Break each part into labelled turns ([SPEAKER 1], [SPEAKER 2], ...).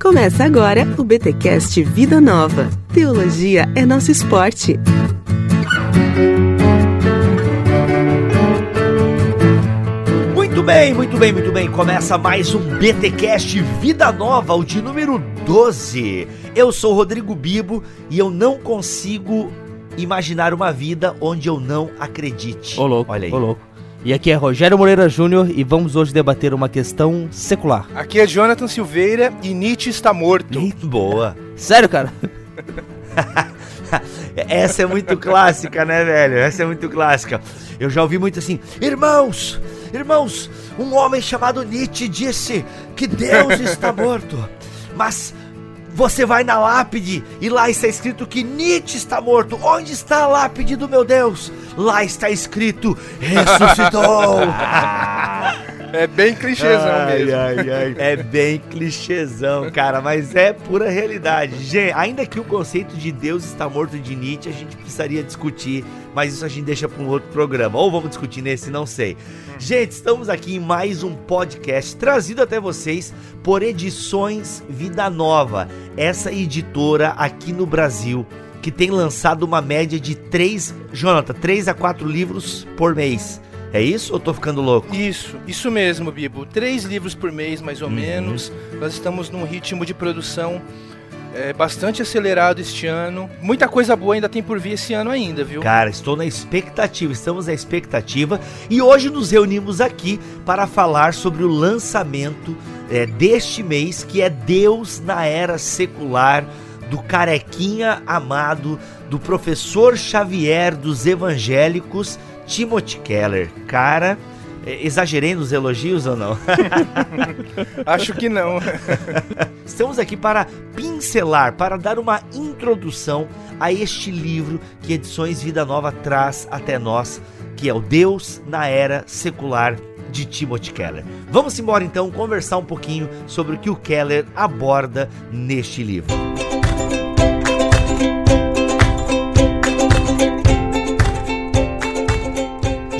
[SPEAKER 1] Começa agora o BTcast Vida Nova. Teologia é nosso esporte.
[SPEAKER 2] Muito bem, muito bem, muito bem. Começa mais um BTcast Vida Nova, o de número 12. Eu sou Rodrigo Bibo e eu não consigo imaginar uma vida onde eu não acredite.
[SPEAKER 3] Ô louco,
[SPEAKER 2] Olha aí.
[SPEAKER 3] ô louco. E aqui é Rogério Moreira Júnior e vamos hoje debater uma questão secular.
[SPEAKER 4] Aqui é Jonathan Silveira e Nietzsche está morto.
[SPEAKER 2] Muito boa.
[SPEAKER 3] Sério, cara?
[SPEAKER 2] Essa é muito clássica, né, velho? Essa é muito clássica. Eu já ouvi muito assim: Irmãos, irmãos, um homem chamado Nietzsche disse que Deus está morto. Mas você vai na lápide e lá está escrito que Nietzsche está morto. Onde está a lápide do meu Deus? Lá está escrito: ressuscitou.
[SPEAKER 4] É bem clichêzão
[SPEAKER 2] Ai,
[SPEAKER 4] mesmo.
[SPEAKER 2] ai, ai. É bem clichêzão, cara, mas é pura realidade. Gente, ainda que o conceito de Deus está morto de Nietzsche, a gente precisaria discutir, mas isso a gente deixa para um outro programa. Ou vamos discutir nesse, não sei. Gente, estamos aqui em mais um podcast trazido até vocês por Edições Vida Nova, essa editora aqui no Brasil que tem lançado uma média de 3, Jonathan, 3 a 4 livros por mês. É isso ou tô ficando louco?
[SPEAKER 4] Isso, isso mesmo, Bibo. Três livros por mês, mais ou
[SPEAKER 2] Uhum.
[SPEAKER 4] menos. Nós estamos num ritmo de produção é, bastante acelerado este ano. Muita coisa boa ainda tem por vir esse ano ainda, viu?
[SPEAKER 2] Cara, estou na expectativa, estamos na expectativa e hoje nos reunimos aqui para falar sobre o lançamento é, deste mês que é Deus na Era Secular, do carequinha amado, do professor Xavier dos Evangélicos, Timothy Keller. Cara, exagerei nos elogios ou não?
[SPEAKER 4] Acho que não.
[SPEAKER 2] Estamos aqui para pincelar, para dar uma introdução a este livro que Edições Vida Nova traz até nós, que é o Deus na Era Secular de Timothy Keller. Vamos embora então conversar um pouquinho sobre o que o Keller aborda neste livro.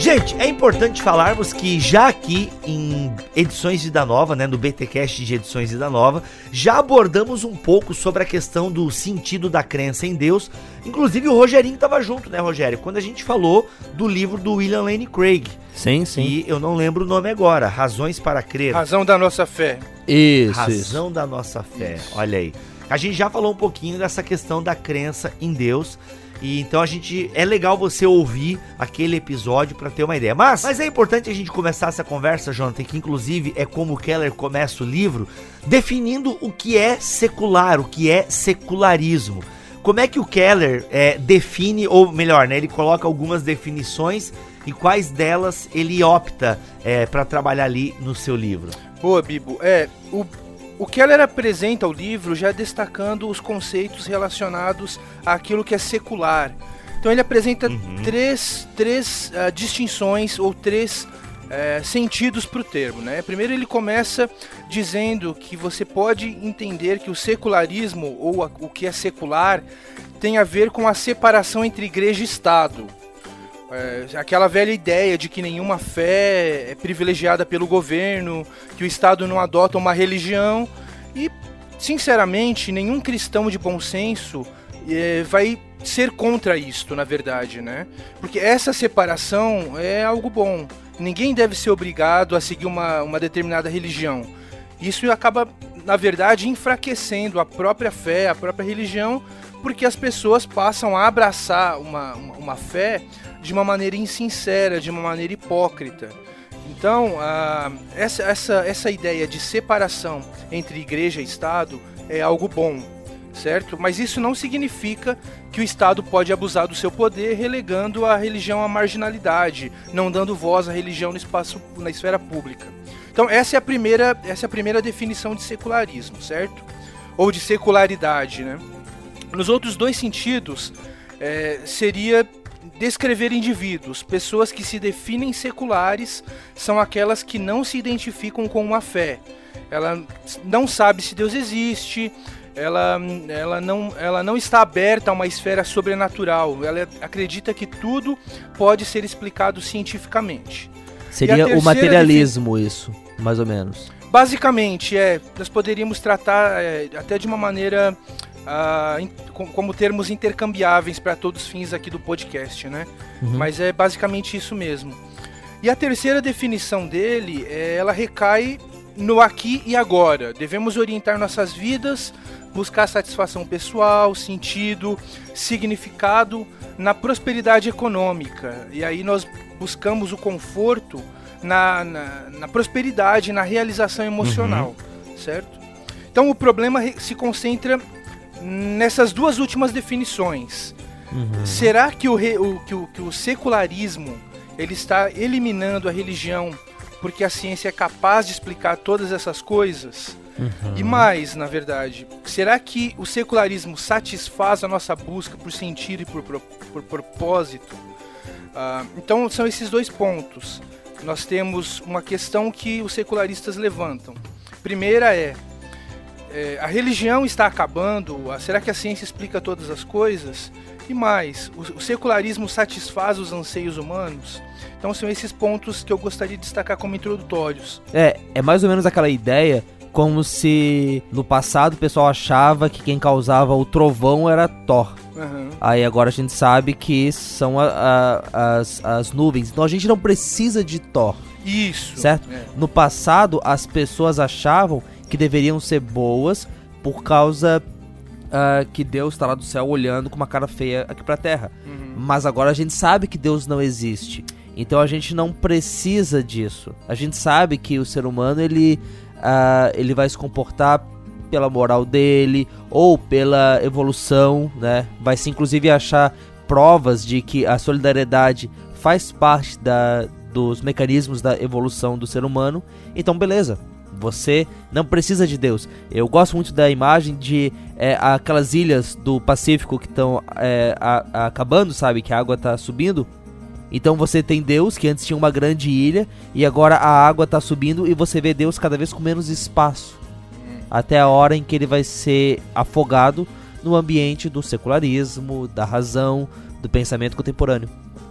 [SPEAKER 2] Gente, é importante falarmos que já aqui em Edições Vida Nova, né, no BTcast de Edições Vida Nova, já abordamos um pouco sobre a questão do sentido da crença em Deus. Inclusive o Rogerinho estava junto, né, Rogério? Quando a gente falou do livro do William Lane Craig,
[SPEAKER 3] Sim, sim.
[SPEAKER 2] e eu não lembro o nome agora, Razões para Crer.
[SPEAKER 4] Razão da nossa fé.
[SPEAKER 3] Isso, isso.
[SPEAKER 2] Razão da nossa fé. Olha aí. A gente já falou um pouquinho dessa questão da crença em Deus. E então a gente é legal você ouvir aquele episódio para ter uma ideia. Mas, mas é importante a gente começar essa conversa, Jonathan, que inclusive é como o Keller começa o livro, definindo o que é secular, o que é secularismo. Como é que o Keller é, define, ou melhor, né, ele coloca algumas definições e quais delas ele opta para trabalhar ali no seu livro?
[SPEAKER 4] Boa, Bibo. É, o, o Keller apresenta o livro já destacando os conceitos relacionados àquilo que é secular. Então ele apresenta
[SPEAKER 2] Uhum.
[SPEAKER 4] três, três ah, distinções ou três eh, sentidos para o termo. Né? Primeiro ele começa dizendo que você pode entender que o secularismo ou a- o que é secular tem a ver com a separação entre igreja e Estado. É, aquela velha ideia de que nenhuma fé é privilegiada pelo governo, que o Estado não adota uma religião e, sinceramente, nenhum cristão de bom senso é, vai ser contra isto, na verdade, né? Porque essa separação é algo bom. Ninguém deve ser obrigado a seguir uma, uma determinada religião. Isso acaba, na verdade, enfraquecendo a própria fé, a própria religião, porque as pessoas passam a abraçar uma, uma, uma fé de uma maneira insincera, de uma maneira hipócrita. Então, essa, essa, essa ideia de separação entre igreja e Estado é algo bom, certo? Mas isso não significa que o Estado pode abusar do seu poder, relegando a religião à marginalidade, não dando voz à religião no espaço, na esfera pública. Então, essa é a primeira, essa é a primeira definição de secularismo, certo? Ou de secularidade, né? Nos outros dois sentidos, é, seria descrever indivíduos. Pessoas que se definem seculares são aquelas que não se identificam com uma fé. Ela não sabe se Deus existe, ela, ela, não, ela não está aberta a uma esfera sobrenatural. Ela acredita que tudo pode ser explicado cientificamente.
[SPEAKER 3] Seria o materialismo isso, mais ou menos.
[SPEAKER 4] Basicamente, é, nós poderíamos tratar é, até de uma maneira com- como termos intercambiáveis para todos os fins aqui do podcast, né?
[SPEAKER 3] Uhum.
[SPEAKER 4] Mas é basicamente isso mesmo. E a terceira definição dele, é, ela recai no aqui e agora. Devemos orientar nossas vidas, buscar satisfação pessoal, sentido, significado na prosperidade econômica. E aí nós buscamos o conforto na, na, na prosperidade, na realização emocional, certo? Então o problema se concentra nessas duas últimas definições. Será que o, re- o- que o- que o secularismo ele está eliminando a religião porque a ciência é capaz de explicar todas essas coisas? E mais, na verdade, será que o secularismo satisfaz a nossa busca por sentido e por, pro- por propósito? Ah, então são esses dois pontos. Nós temos uma questão que os secularistas levantam. Primeira é, é, a religião está acabando? Será que a ciência explica todas as coisas? E mais, o, o secularismo satisfaz os anseios humanos? Então são esses pontos que eu gostaria de destacar como introdutórios.
[SPEAKER 3] É, é mais ou menos aquela ideia como se no passado o pessoal achava que quem causava o trovão era Thor.
[SPEAKER 4] Aham.
[SPEAKER 3] Aí agora a gente sabe que são a- a- as, as nuvens. Então a gente não precisa de Thor,
[SPEAKER 4] Isso.
[SPEAKER 3] certo?
[SPEAKER 4] É.
[SPEAKER 3] No passado as pessoas achavam que deveriam ser boas por causa ah, que Deus está lá do céu olhando com uma cara feia aqui pra terra.
[SPEAKER 4] Uhum.
[SPEAKER 3] Mas agora a gente sabe que Deus não existe. Então a gente não precisa disso. A gente sabe que o ser humano ele, ah, ele vai se comportar pela moral dele ou pela evolução, né? Vai se inclusive achar provas de que a solidariedade faz parte da, dos mecanismos da evolução do ser humano. Então beleza. Você não precisa de Deus. Eu gosto muito da imagem de é, aquelas ilhas do Pacífico que estão acabando, sabe? Que a água está subindo. Então você tem Deus, que antes tinha uma grande ilha, e agora a água está subindo e você vê Deus cada vez com menos espaço. Até a hora em que ele vai ser afogado no ambiente do secularismo, da razão, do pensamento contemporâneo.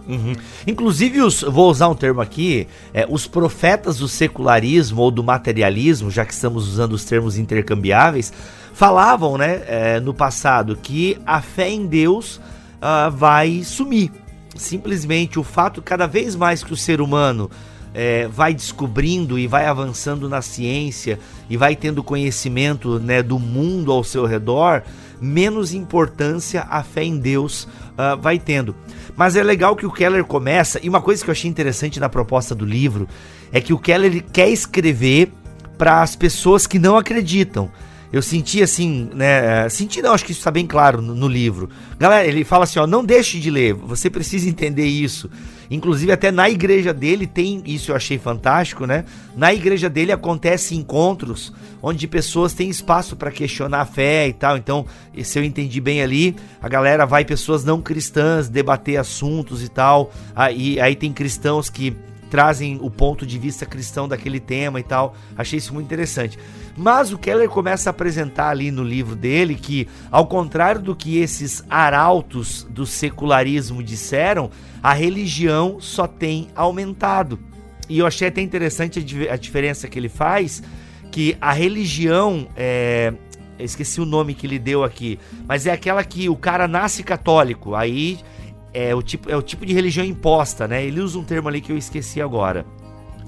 [SPEAKER 2] Uhum. Inclusive, os, vou usar um termo aqui, é, os profetas do secularismo ou do materialismo, já que estamos usando os termos intercambiáveis, falavam né, é, no passado que a fé em Deus ah, vai sumir. Simplesmente o fato, cada vez mais que o ser humano é, vai descobrindo e vai avançando na ciência e vai tendo conhecimento né, do mundo ao seu redor, menos importância a fé em Deus ah, vai tendo. Mas é legal que o Keller começa, e uma coisa que eu achei interessante na proposta do livro é que o Keller quer escrever para as pessoas que não acreditam. Eu senti assim, né? Senti não, acho que isso está bem claro no, no, livro. Galera, ele fala assim, ó, não deixe de ler, você precisa entender isso. Inclusive até na igreja dele tem, isso eu achei fantástico, né? Na igreja dele acontece encontros onde pessoas têm espaço para questionar a fé e tal. Então, se eu entendi bem ali, a galera vai pessoas não cristãs debater assuntos e tal. Aí, aí tem cristãos que trazem o ponto de vista cristão daquele tema e tal. Achei isso muito interessante. Mas o Keller começa a apresentar ali no livro dele que, ao contrário do que esses arautos do secularismo disseram, a religião só tem aumentado. E eu achei até interessante a, diferença que ele faz, que a religião é, esqueci o nome que ele deu aqui, mas é aquela que o cara nasce católico, aí é o tipo, é o tipo de religião imposta, né? Ele usa um termo ali que eu esqueci agora.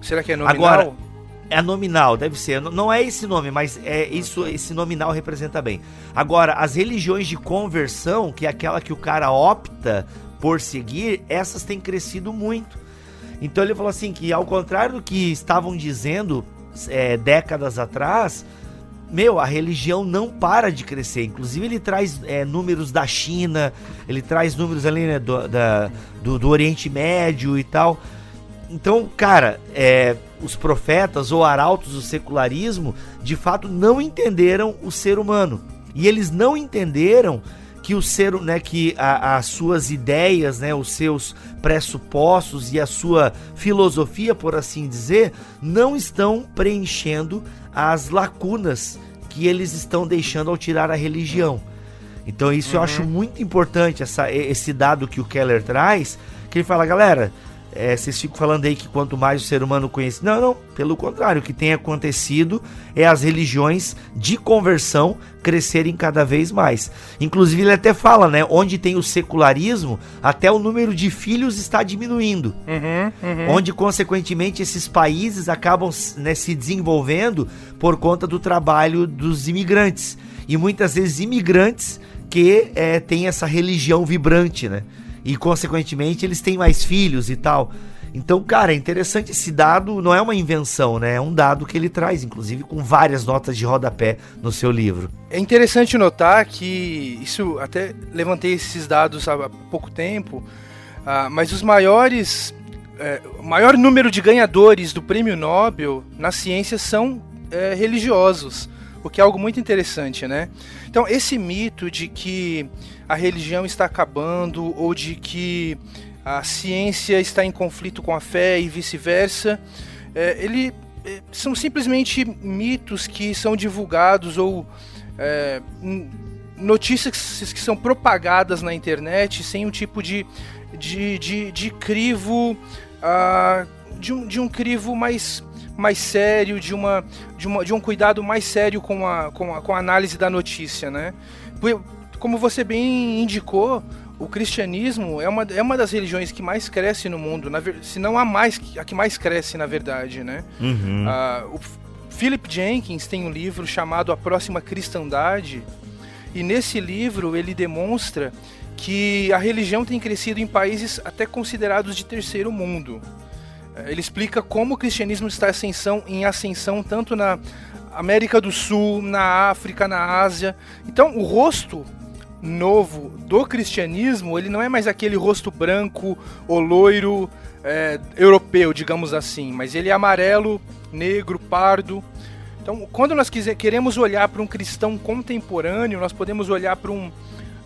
[SPEAKER 4] Será que é nominal?
[SPEAKER 2] Agora, é nominal, deve ser. Não é esse nome, mas é isso, esse nominal representa bem. Agora, as religiões de conversão, que é aquela que o cara opta por seguir, essas têm crescido muito. Então ele falou assim que ao contrário do que estavam dizendo é, décadas atrás, meu, a religião não para de crescer. Inclusive, ele traz é, números da China, ele traz números ali né, do, da, do, do, Oriente Médio e tal. Então, cara, é, os profetas ou arautos do secularismo de fato não entenderam o ser humano. E eles não entenderam que o ser, né, que a, as suas ideias, né, os seus pressupostos e a sua filosofia, por assim dizer, não estão preenchendo as lacunas que eles estão deixando ao tirar a religião. Então isso uhum. eu acho muito importante essa, esse dado que o Keller traz, que ele fala, galera, é, vocês ficam falando aí que quanto mais o ser humano conhece. Não, não, pelo contrário, o que tem acontecido é as religiões de conversão crescerem cada vez mais. Inclusive, ele até fala, né? Onde tem o secularismo, até o número de filhos está diminuindo.
[SPEAKER 4] Uhum, uhum.
[SPEAKER 2] Onde, consequentemente, esses países acabam né, se desenvolvendo por conta do trabalho dos imigrantes. E muitas vezes imigrantes que é, têm essa religião vibrante, né? E consequentemente eles têm mais filhos e tal. Então, cara, é interessante esse dado, não é uma invenção, né? É um dado que ele traz, inclusive com várias notas de rodapé no seu livro.
[SPEAKER 4] É interessante notar que isso até levantei esses dados há pouco tempo, uh, mas os maiores, é, o maior número de ganhadores do Prêmio Nobel na ciência são é, religiosos, o que é algo muito interessante, né? Então, esse mito de que a religião está acabando ou de que a ciência está em conflito com a fé e vice-versa, é, ele é, são simplesmente mitos que são divulgados ou é, notícias que são propagadas na internet sem um tipo de, de, de, de crivo uh, de, um, de um crivo mais mais sério, de, uma, de, uma, de um cuidado mais sério com a, com a, com a análise da notícia, né? como você bem indicou, o cristianismo é uma, é uma das religiões que mais cresce no mundo, na, se não a mais a que mais cresce na verdade, né?
[SPEAKER 2] Uhum.
[SPEAKER 4] Uh, o Philip Jenkins tem um livro chamado A Próxima Cristandade e nesse livro ele demonstra que a religião tem crescido em países até considerados de terceiro mundo. Ele explica como o cristianismo está ascensão, em ascensão tanto na América do Sul, na África, na Ásia. Então, o rosto novo do cristianismo, ele não é mais aquele rosto branco ou loiro é, europeu, digamos assim, mas ele é amarelo, negro, pardo. Então, quando nós quiser, queremos olhar para um cristão contemporâneo, nós podemos olhar para um,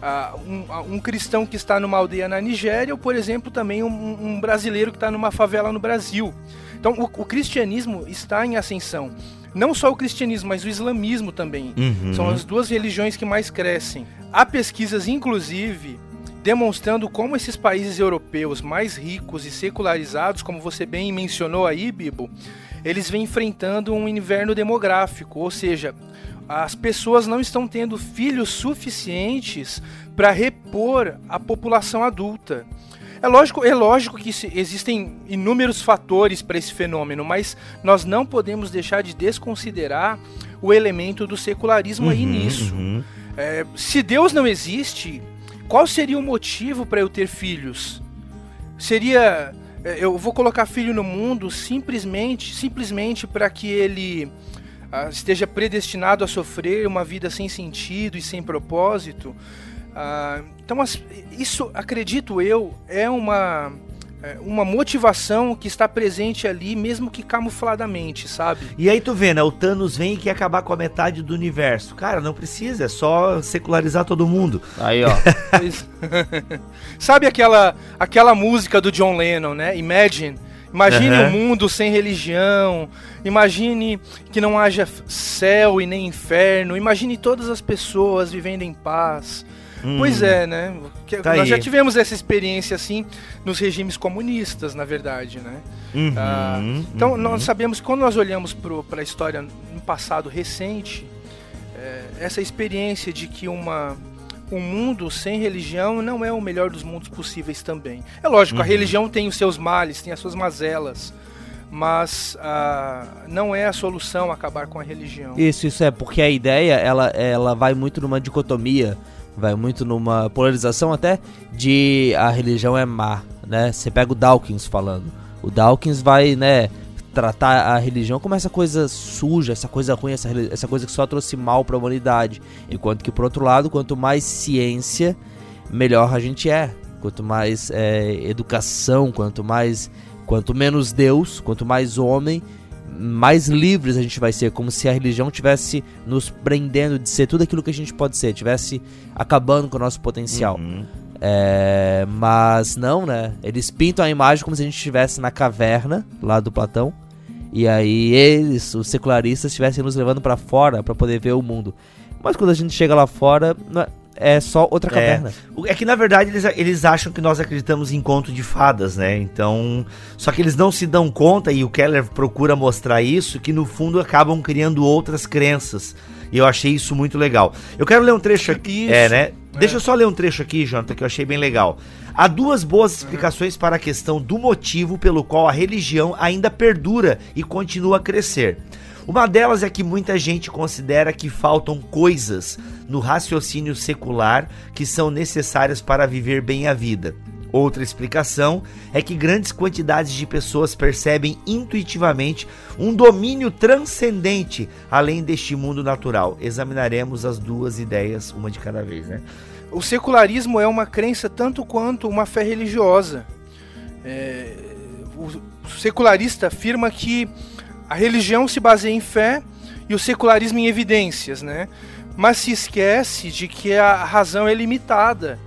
[SPEAKER 4] uh, um, um, cristão que está numa aldeia na Nigéria, ou, por exemplo, também um, um brasileiro que está numa favela no Brasil. Então, o, o cristianismo está em ascensão não só o cristianismo, mas o islamismo também.
[SPEAKER 2] Uhum.
[SPEAKER 4] São as duas religiões que mais crescem. Há pesquisas, inclusive, demonstrando como esses países europeus mais ricos e secularizados, como você bem mencionou aí, Bibo, eles vêm enfrentando um inverno demográfico, ou seja, as pessoas não estão tendo filhos suficientes para repor a população adulta. É lógico, é lógico que existem inúmeros fatores para esse fenômeno, mas nós não podemos deixar de desconsiderar o elemento do secularismo
[SPEAKER 2] uhum,
[SPEAKER 4] aí nisso.
[SPEAKER 2] Uhum.
[SPEAKER 4] É, se Deus não existe, qual seria o motivo para eu ter filhos? Seria é, eu vou colocar filho no mundo simplesmente, simplesmente para que ele esteja predestinado a sofrer uma vida sem sentido e sem propósito? Ah, então, isso, acredito eu, é uma, é uma motivação que está presente ali, mesmo que camufladamente, sabe?
[SPEAKER 2] E aí tu vê, né? O Thanos vem e quer acabar com a metade do universo. Cara, não precisa, é só secularizar todo mundo.
[SPEAKER 3] Aí, ó.
[SPEAKER 4] sabe aquela, aquela música do John Lennon, né? Imagine. Imagine uhum. um mundo sem religião. Imagine que não haja céu e nem inferno. Imagine todas as pessoas vivendo em paz. Hum. Pois é, né? Tá nós aí. já tivemos essa experiência assim nos regimes comunistas, na verdade, né?
[SPEAKER 2] Uhum,
[SPEAKER 4] ah, então uhum. nós sabemos que quando nós olhamos para a história no passado recente, é, essa experiência de que uma um mundo sem religião não é o melhor dos mundos possíveis também. É lógico, uhum. a religião tem os seus males, tem as suas mazelas, mas ah, não é a solução acabar com a religião.
[SPEAKER 3] Isso, isso é porque a ideia ela, ela vai muito numa dicotomia vai muito numa polarização até de a religião é má, né? Você pega o Dawkins falando. O Dawkins vai, né, tratar a religião como essa coisa suja, essa coisa ruim, essa, essa coisa que só trouxe mal para a humanidade. Enquanto que, por outro lado, quanto mais ciência, melhor a gente é. Quanto mais é, educação, quanto mais. Quanto menos Deus, quanto mais homem, mais livres a gente vai ser, como se a religião tivesse nos prendendo de ser tudo aquilo que a gente pode ser, tivesse acabando com o nosso potencial.
[SPEAKER 2] Uhum.
[SPEAKER 3] É, mas não, né? Eles pintam a imagem como se a gente estivesse na caverna lá do Platão. E aí eles, os secularistas, estivessem nos levando para fora para poder ver o mundo. Mas quando a gente chega lá fora, é, é só outra caverna.
[SPEAKER 2] É, é que na verdade eles, eles acham que nós acreditamos em conto de fadas, né? Então. Só que eles não se dão conta, e o Keller procura mostrar isso, que no fundo acabam criando outras crenças. E eu achei isso muito legal. Eu quero ler um trecho aqui. É, né? Deixa eu só ler um trecho aqui, Jonathan, que eu achei bem legal. Há duas boas explicações para a questão do motivo pelo qual a religião ainda perdura e continua a crescer. Uma delas é que muita gente considera que faltam coisas no raciocínio secular que são necessárias para viver bem a vida. Outra explicação é que grandes quantidades de pessoas percebem intuitivamente um domínio transcendente além deste mundo natural. Examinaremos as duas ideias, uma de cada vez, né?
[SPEAKER 4] O secularismo é uma crença tanto quanto uma fé religiosa. É, o secularista afirma que a religião se baseia em fé e o secularismo em evidências, né? Mas se esquece de que a razão é limitada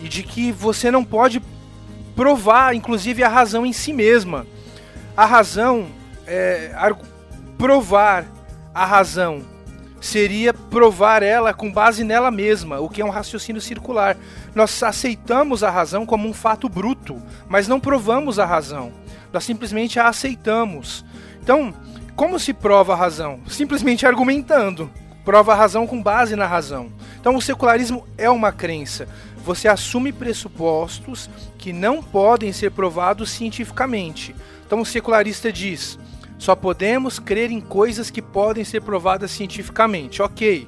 [SPEAKER 4] e de que você não pode provar, inclusive, a razão em si mesma. A razão, é, provar a razão seria provar ela com base nela mesma, o que é um raciocínio circular. Nós aceitamos a razão como um fato bruto, mas não provamos a razão. Nós simplesmente a aceitamos. Então, como se prova a razão? Simplesmente argumentando. Prova a razão com base na razão. Então, o secularismo é uma crença. Você assume pressupostos que não podem ser provados cientificamente. Então, o secularista diz: só podemos crer em coisas que podem ser provadas cientificamente. Ok.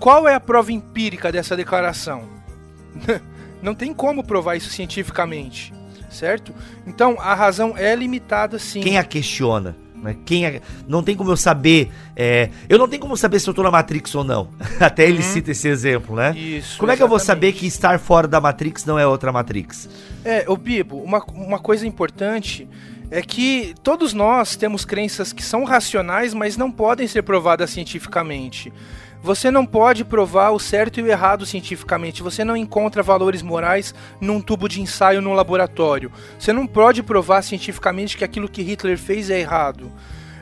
[SPEAKER 4] Qual é a prova empírica dessa declaração? Não tem como provar isso cientificamente, certo? Então a razão é limitada sim.
[SPEAKER 2] Quem a questiona? Né? Quem é... Não tem como eu saber. É... Eu não tenho como saber se eu tô na Matrix ou não. Até ele uhum. cita esse exemplo, né?
[SPEAKER 4] Isso.
[SPEAKER 2] Como é que eu vou saber que estar fora da Matrix não é outra Matrix?
[SPEAKER 4] É, o Bibo, uma, uma coisa importante é que todos nós temos crenças que são racionais, mas não podem ser provadas cientificamente. Você não pode provar o certo e o errado cientificamente. Você não encontra valores morais num tubo de ensaio no laboratório. Você não pode provar cientificamente que aquilo que Hitler fez é errado.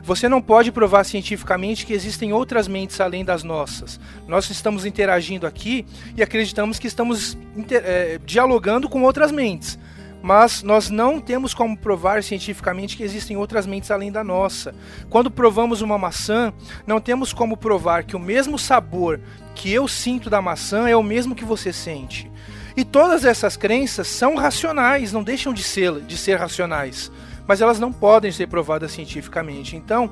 [SPEAKER 4] Você não pode provar cientificamente que existem outras mentes além das nossas. Nós estamos interagindo aqui e acreditamos que estamos é, dialogando com outras mentes mas nós não temos como provar cientificamente que existem outras mentes além da nossa. Quando provamos uma maçã, não temos como provar que o mesmo sabor que eu sinto da maçã é o mesmo que você sente. E todas essas crenças são racionais, não deixam de ser, de ser racionais, mas elas não podem ser provadas cientificamente. Então,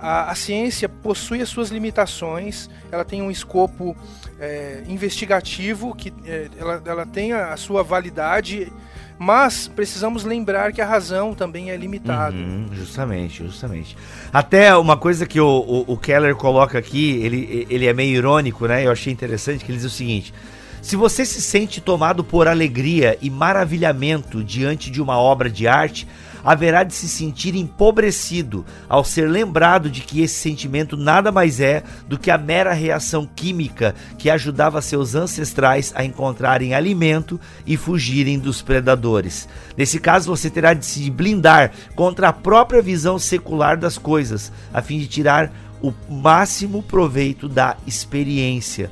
[SPEAKER 4] a, a ciência possui as suas limitações, ela tem um escopo é, investigativo, que é, ela, ela tem a, a sua validade mas precisamos lembrar que a razão também é limitada. Uhum,
[SPEAKER 2] justamente, justamente. Até uma coisa que o, o, o, Keller coloca aqui, ele, ele é meio irônico, né? Eu achei interessante que ele diz o seguinte. Se você se sente tomado por alegria e maravilhamento diante de uma obra de arte, haverá de se sentir empobrecido ao ser lembrado de que esse sentimento nada mais é do que a mera reação química que ajudava seus ancestrais a encontrarem alimento e fugirem dos predadores. Nesse caso, você terá de se blindar contra a própria visão secular das coisas, a fim de tirar o máximo proveito da experiência.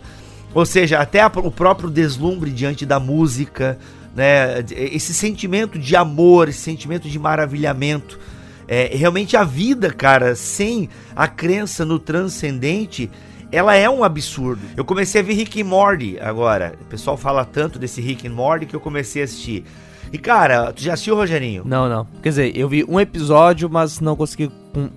[SPEAKER 2] Ou seja, até o próprio deslumbre diante da música, né? Esse sentimento de amor, esse sentimento de maravilhamento. É, realmente a vida, cara, sem a crença no transcendente, ela é um absurdo. Eu comecei a ver Rick and Morty agora. O pessoal fala tanto desse Rick and Morty que eu comecei a assistir. E cara, tu já assistiu, Rogerinho?
[SPEAKER 3] Não, não. Quer dizer, eu vi um episódio, mas não consegui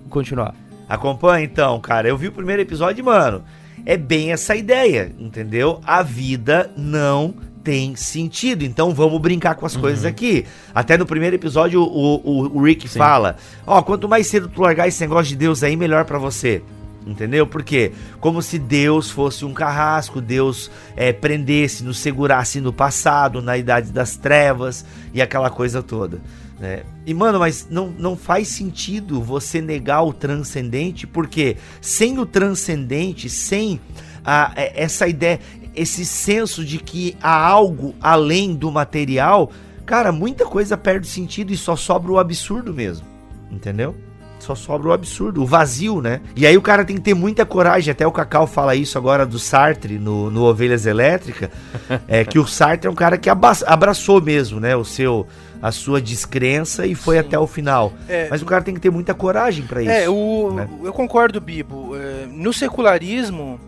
[SPEAKER 3] continuar.
[SPEAKER 2] Acompanha então, cara. Eu vi o primeiro episódio, mano é bem essa ideia, entendeu? A vida não tem sentido. Então vamos brincar com as uhum. coisas aqui. Até no primeiro episódio o, o, o Rick Sim. fala: Ó, oh, quanto mais cedo tu largar esse negócio de Deus aí, melhor para você. Entendeu? Porque como se Deus fosse um carrasco, Deus é, prendesse, nos segurasse no passado, na idade das trevas e aquela coisa toda. Né? E mano, mas não, não faz sentido você negar o transcendente, porque sem o transcendente, sem a, é, essa ideia, esse senso de que há algo além do material, cara, muita coisa perde sentido e só sobra o absurdo mesmo. Entendeu? Só sobra o absurdo, o vazio, né? E aí o cara tem que ter muita coragem. Até o Cacau fala isso agora do Sartre no, no Ovelhas Elétricas. é que o Sartre é um cara que abraçou mesmo, né? O seu a sua descrença e foi Sim. até o final. É, Mas o cara tem que ter muita coragem para é, isso.
[SPEAKER 4] É, o, né? eu concordo, Bibo. É, no secularismo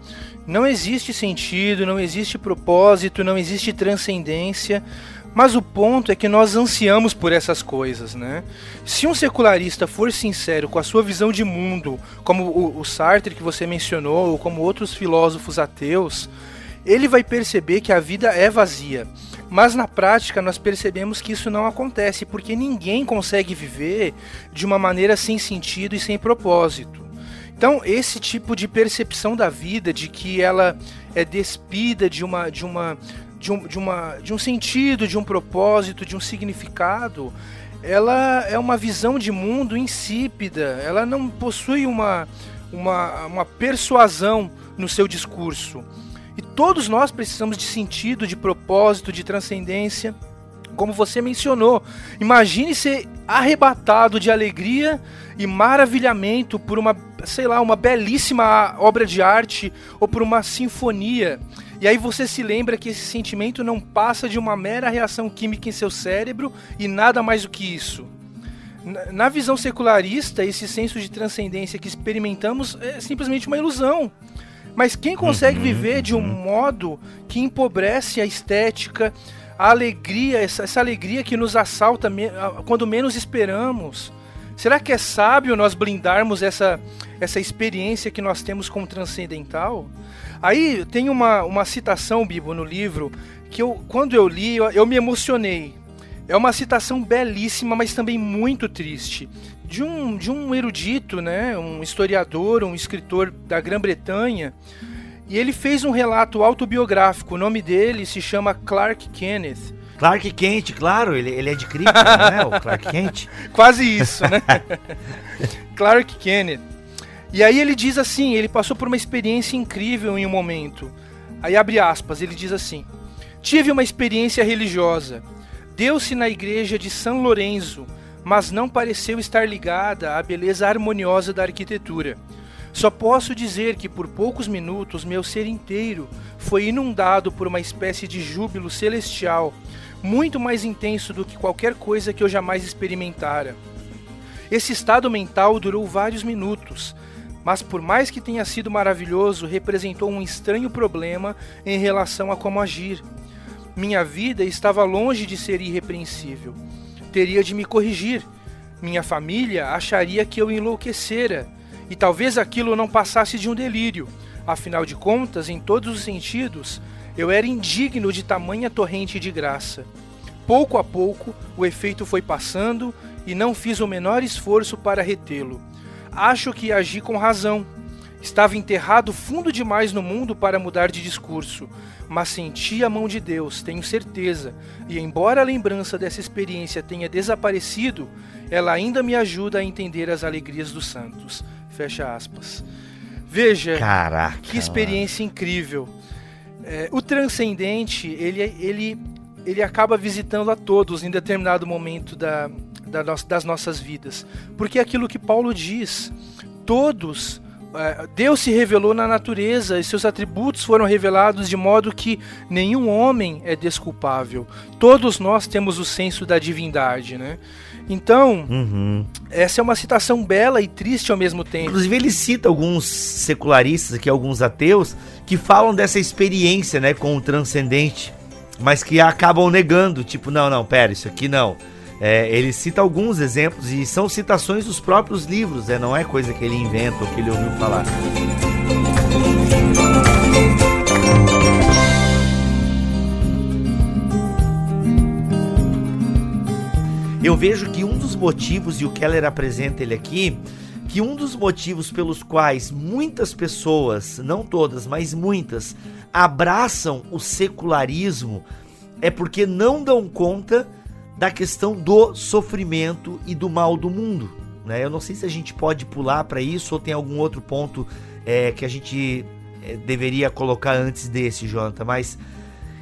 [SPEAKER 4] não existe sentido, não existe propósito, não existe transcendência. Mas o ponto é que nós ansiamos por essas coisas, né? Se um secularista for sincero com a sua visão de mundo, como o, o Sartre que você mencionou, ou como outros filósofos ateus, ele vai perceber que a vida é vazia. Mas na prática nós percebemos que isso não acontece, porque ninguém consegue viver de uma maneira sem sentido e sem propósito. Então, esse tipo de percepção da vida, de que ela é despida de uma, de uma, de um, de uma, de um sentido, de um propósito, de um significado, ela é uma visão de mundo insípida. Ela não possui uma, uma, uma persuasão no seu discurso. E todos nós precisamos de sentido, de propósito, de transcendência. Como você mencionou, imagine ser arrebatado de alegria e maravilhamento por uma, sei lá, uma belíssima obra de arte ou por uma sinfonia. E aí você se lembra que esse sentimento não passa de uma mera reação química em seu cérebro e nada mais do que isso. Na visão secularista, esse senso de transcendência que experimentamos é simplesmente uma ilusão. Mas quem consegue uhum, viver de um uhum. modo que empobrece a estética, a alegria, essa, essa alegria que nos assalta me, quando menos esperamos? Será que é sábio nós blindarmos essa, essa experiência que nós temos com o transcendental? Aí tem uma, uma citação, Bibo, no livro, que eu, quando eu li, eu, eu me emocionei. É uma citação belíssima, mas também muito triste de um, de um erudito, né, um historiador, um escritor da Grã-Bretanha, e ele fez um relato autobiográfico. O nome dele se chama Clark Kenneth.
[SPEAKER 2] Clark Kent, claro, ele, ele é de crítica, não é? O Clark Kent.
[SPEAKER 4] Quase isso, né? Clark Kenneth. E aí ele diz assim, ele passou por uma experiência incrível em um momento. Aí abre aspas, ele diz assim: Tive uma experiência religiosa. Deu-se na igreja de São Lourenço, mas não pareceu estar ligada à beleza harmoniosa da arquitetura. Só posso dizer que por poucos minutos meu ser inteiro foi inundado por uma espécie de júbilo celestial, muito mais intenso do que qualquer coisa que eu jamais experimentara. Esse estado mental durou vários minutos, mas por mais que tenha sido maravilhoso, representou um estranho problema em relação a como agir. Minha vida estava longe de ser irrepreensível teria de me corrigir. Minha família acharia que eu enlouquecera, e talvez aquilo não passasse de um delírio. Afinal de contas, em todos os sentidos, eu era indigno de tamanha torrente de graça. Pouco a pouco, o efeito foi passando e não fiz o menor esforço para retê-lo. Acho que agi com razão, Estava enterrado fundo demais no mundo para mudar de discurso, mas senti a mão de Deus, tenho certeza, e embora a lembrança dessa experiência tenha desaparecido, ela ainda me ajuda a entender as alegrias dos santos. Fecha aspas. Veja,
[SPEAKER 2] Caraca,
[SPEAKER 4] que experiência mano. incrível. É, o transcendente, ele, ele, ele acaba visitando a todos em determinado momento da, da no, das nossas vidas. Porque é aquilo que Paulo diz, todos é, Deus se revelou na natureza e seus atributos foram revelados de modo que nenhum homem é desculpável. Todos nós temos o senso da divindade, né? Então, uhum. essa é uma citação bela e triste ao mesmo tempo.
[SPEAKER 2] Inclusive, ele cita alguns secularistas aqui, alguns ateus, que falam dessa experiência, né, com o transcendente, mas que acabam negando, tipo, não, não, pera, isso aqui não. É, ele cita alguns exemplos e são citações dos próprios livros, né? não é coisa que ele inventa ou que ele ouviu falar. Eu vejo que um dos motivos, e o Keller apresenta ele aqui, que um dos motivos pelos quais muitas pessoas, não todas, mas muitas, abraçam o secularismo é porque não dão conta da questão do sofrimento e do mal do mundo. Né? Eu não sei se a gente pode pular para isso ou tem algum outro ponto é, que a gente é, deveria colocar antes desse, Jonathan, mas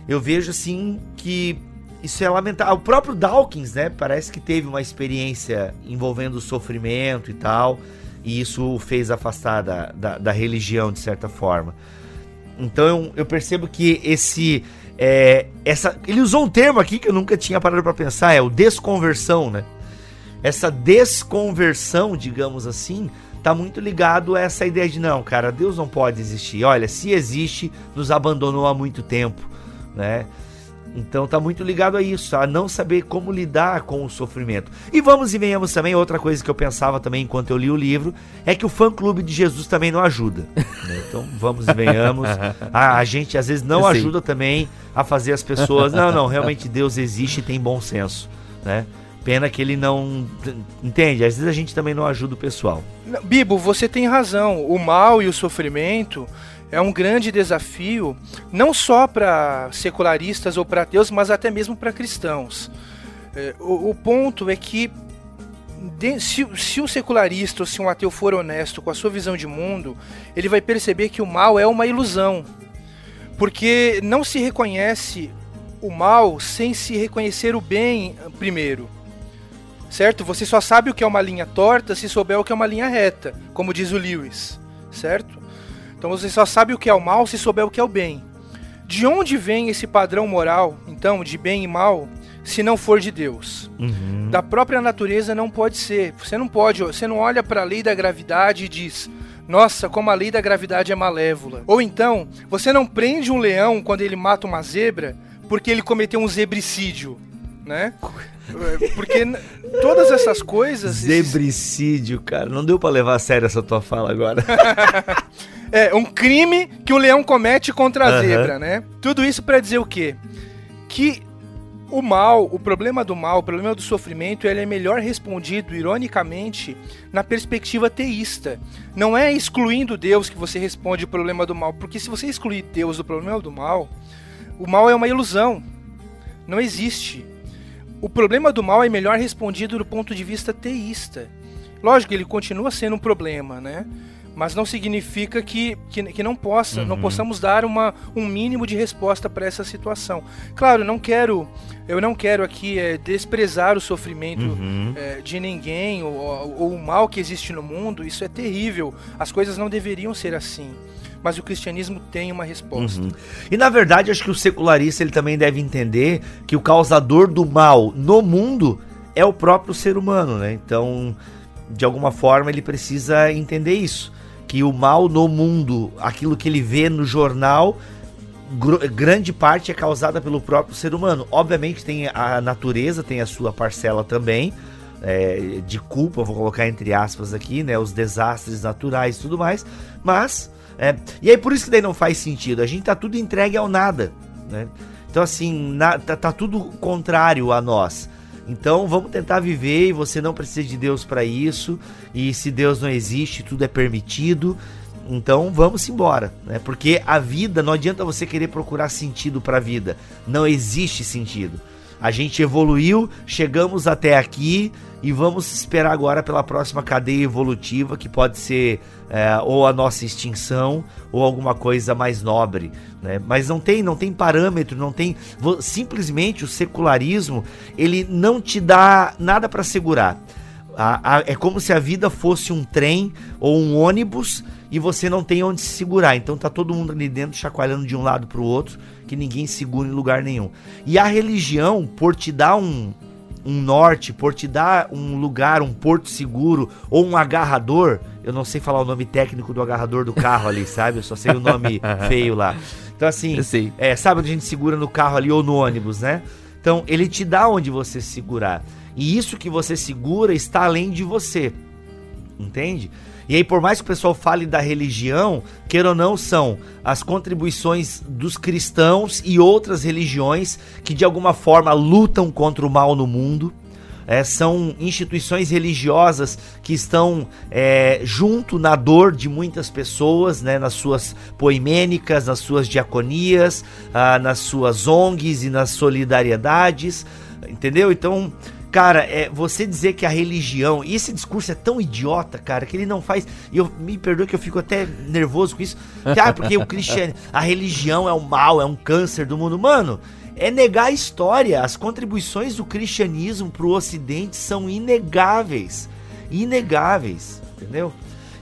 [SPEAKER 2] eu vejo assim que isso é lamentável. O próprio Dawkins, né? Parece que teve uma experiência envolvendo sofrimento e tal. E isso o fez afastar da, da, da religião, de certa forma. Então eu, eu percebo que esse. É, essa, ele usou um termo aqui que eu nunca tinha parado para pensar, é o desconversão, né? Essa desconversão, digamos assim, tá muito ligado a essa ideia de não, cara, Deus não pode existir. Olha, se existe, nos abandonou há muito tempo, né? Então tá muito ligado a isso, a não saber como lidar com o sofrimento. E vamos e venhamos também, outra coisa que eu pensava também enquanto eu li o livro, é que o fã clube de Jesus também não ajuda. Né? Então vamos e venhamos. A, a, gente às vezes não Sim. ajuda também a fazer as pessoas. Não, não, realmente Deus existe e tem bom senso. Né? Pena que ele não. Entende? Às vezes a gente também não ajuda o pessoal.
[SPEAKER 4] Bibo, você tem razão. O mal e o sofrimento é um grande desafio, não só para secularistas ou para ateus, mas até mesmo para cristãos. É, o, o, ponto é que de, se, se um secularista ou se um ateu for honesto com a sua visão de mundo, ele vai perceber que o mal é uma ilusão. Porque não se reconhece o mal sem se reconhecer o bem primeiro certo? Você só sabe o que é uma linha torta se souber o que é uma linha reta, como diz o Lewis, certo? Então você só sabe o que é o mal se souber o que é o bem. De onde vem esse padrão moral, então, de bem e mal, se não for de Deus? Uhum. Da própria natureza não pode ser. Você não pode, você não olha para a lei da gravidade e diz: "Nossa, como a lei da gravidade é malévola". Ou então, você não prende um leão quando ele mata uma zebra porque ele cometeu um zebricídio, né? Porque todas essas coisas.
[SPEAKER 2] Zebricídio, cara. Não deu para levar a sério essa tua fala agora.
[SPEAKER 4] é, um crime que o leão comete contra a uhum. zebra, né? Tudo isso para dizer o quê? Que o mal, o problema do mal, o problema do sofrimento, ele é melhor respondido, ironicamente, na perspectiva teísta. Não é excluindo Deus que você responde o problema do mal, porque se você excluir Deus do problema do mal, o mal é uma ilusão. Não existe. O problema do mal é melhor respondido do ponto de vista teísta. Lógico ele continua sendo um problema, né? Mas não significa que, que, que não possa, uhum. não possamos dar uma, um mínimo de resposta para essa situação. Claro, não quero, eu não quero aqui é, desprezar o sofrimento uhum. é, de ninguém ou, ou o mal que existe no mundo. Isso é terrível. As coisas não deveriam ser assim mas o cristianismo tem uma resposta. Uhum.
[SPEAKER 2] E na verdade, acho que o secularista ele também deve entender que o causador do mal no mundo é o próprio ser humano, né? Então, de alguma forma, ele precisa entender isso, que o mal no mundo, aquilo que ele vê no jornal, gr grande parte é causada pelo próprio ser humano. Obviamente tem a natureza, tem a sua parcela também, é, de culpa, vou colocar entre aspas aqui, né? Os desastres naturais e tudo mais, mas é, e aí por isso que daí não faz sentido. A gente tá tudo entregue ao nada, né? Então assim, na, tá, tá, tudo contrário a nós. Então vamos tentar viver e você não precisa de Deus para isso. E se Deus não existe, tudo é permitido. Então vamos embora, né? Porque a vida não adianta você querer procurar sentido para a vida. Não existe sentido. A gente evoluiu, chegamos até aqui e vamos esperar agora pela próxima cadeia evolutiva que pode ser é, ou a nossa extinção ou alguma coisa mais nobre, né? Mas não tem, não tem parâmetro, não tem simplesmente o secularismo ele não te dá nada para segurar. A, a, é como se a vida fosse um trem ou um ônibus e você não tem onde se segurar. Então tá todo mundo ali dentro chacoalhando de um lado para o outro que ninguém segura em lugar nenhum. E a religião, por te dar um, um norte, por te dar um lugar, um porto seguro ou um agarrador. Eu não sei falar o nome técnico do agarrador do carro ali, sabe? Eu só sei o nome feio lá. Então, assim, é, sabe onde a gente segura no carro ali ou no ônibus, né? Então, ele te dá onde você segurar. E isso que você segura está além de você. Entende? E aí, por mais que o pessoal fale da religião, queira ou não, são as contribuições dos cristãos e outras religiões que de alguma forma lutam contra o mal no mundo. É, são instituições religiosas que estão é, junto na dor de muitas pessoas, né, nas suas poimênicas, nas suas diaconias, ah, nas suas ONGs e nas solidariedades, entendeu? Então Cara, é, você dizer que a religião. E esse discurso é tão idiota, cara, que ele não faz. E eu me perdoe que eu fico até nervoso com isso. Ah, porque o cristiano. A religião é o mal, é um câncer do mundo. Mano, é negar a história. As contribuições do cristianismo para o Ocidente são inegáveis. Inegáveis, entendeu?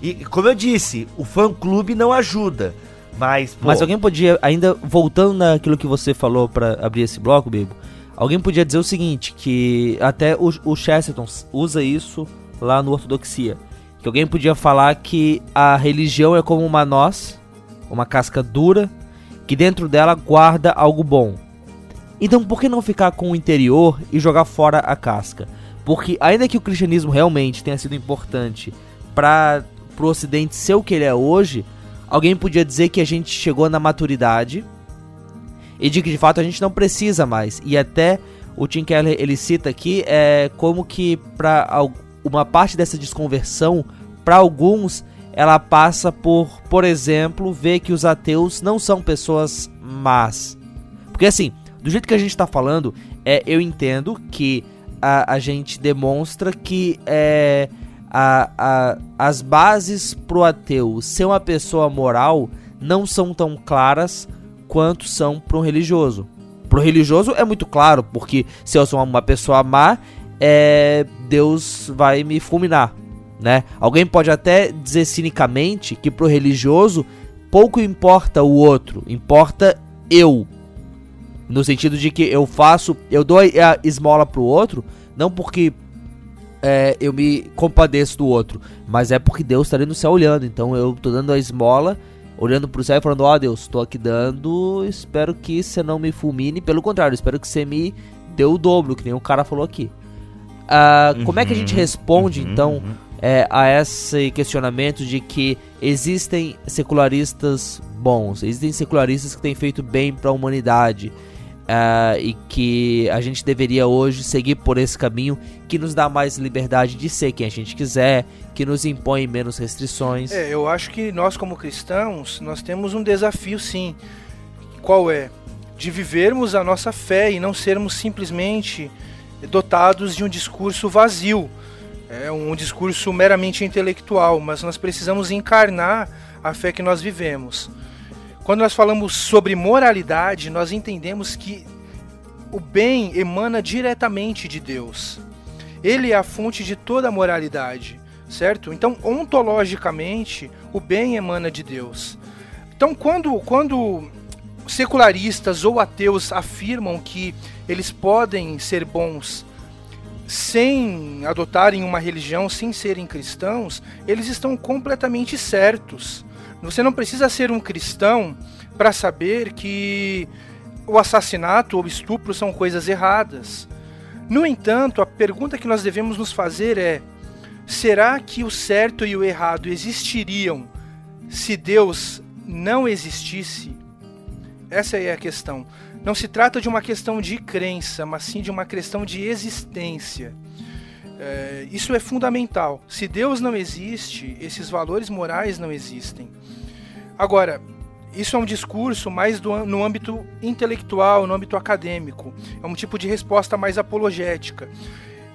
[SPEAKER 2] E como eu disse, o fã-clube não ajuda. Mas, pô,
[SPEAKER 3] Mas alguém podia, ainda voltando naquilo que você falou pra abrir esse bloco, Bibo, alguém podia dizer o seguinte, que até o, o Chesterton usa isso lá no Ortodoxia, que alguém podia falar que a religião é como uma noz, uma casca dura, que dentro dela guarda algo bom. Então por que não ficar com o interior e jogar fora a casca? Porque ainda que o cristianismo realmente tenha sido importante para o ocidente ser o que ele é hoje, alguém podia dizer que a gente chegou na maturidade e de que de fato a gente não precisa mais. E até o Tim Keller ele cita aqui é como que para uma parte dessa desconversão para alguns ela passa por, por exemplo, ver que os ateus não são pessoas más. Porque assim, do jeito que a gente está falando, é, eu entendo que a, a gente demonstra que é, a, a, as bases pro ateu ser uma pessoa moral não são tão claras quanto são para um religioso. Pro religioso é muito claro, porque se eu sou uma pessoa má, é, Deus vai me fulminar, né? Alguém pode até dizer cinicamente que pro religioso pouco importa o outro, importa eu. No sentido de que eu faço, eu dou a esmola pro outro, não porque é, eu me compadeço do outro, mas é porque Deus está ali no céu olhando. Então eu tô dando a esmola, olhando pro céu e falando: Ó oh, Deus, tô aqui dando, espero que você não me fulmine. Pelo contrário, espero que você me dê o dobro, que nem o cara falou aqui. Uh, uhum, como é que a gente responde uhum, então uhum. É, a esse questionamento de que existem secularistas bons, existem secularistas que têm feito bem para a humanidade? Uh, e que a gente deveria hoje seguir por esse caminho que nos dá mais liberdade de ser quem a gente quiser, que nos impõe menos restrições.
[SPEAKER 4] É, eu acho que nós como cristãos, nós temos um desafio sim. Qual é? De vivermos a nossa fé e não sermos simplesmente dotados de um discurso vazio, é um discurso meramente intelectual, mas nós precisamos encarnar a fé que nós vivemos. Quando nós falamos sobre moralidade, nós entendemos que o bem emana diretamente de Deus. Ele é a fonte de toda a moralidade, certo? Então, ontologicamente, o bem emana de Deus. Então, quando, quando secularistas ou ateus afirmam que eles podem ser bons sem adotarem uma religião, sem serem cristãos, eles estão completamente certos. Você não precisa ser um cristão para saber que o assassinato ou estupro são coisas erradas. No entanto, a pergunta que nós devemos nos fazer é: será que o certo e o errado existiriam se Deus não existisse? Essa é a questão. Não se trata de uma questão de crença, mas sim de uma questão de existência. É, isso é fundamental. Se Deus não existe, esses valores morais não existem. Agora, isso é um discurso mais do, no âmbito intelectual, no âmbito acadêmico. É um tipo de resposta mais apologética.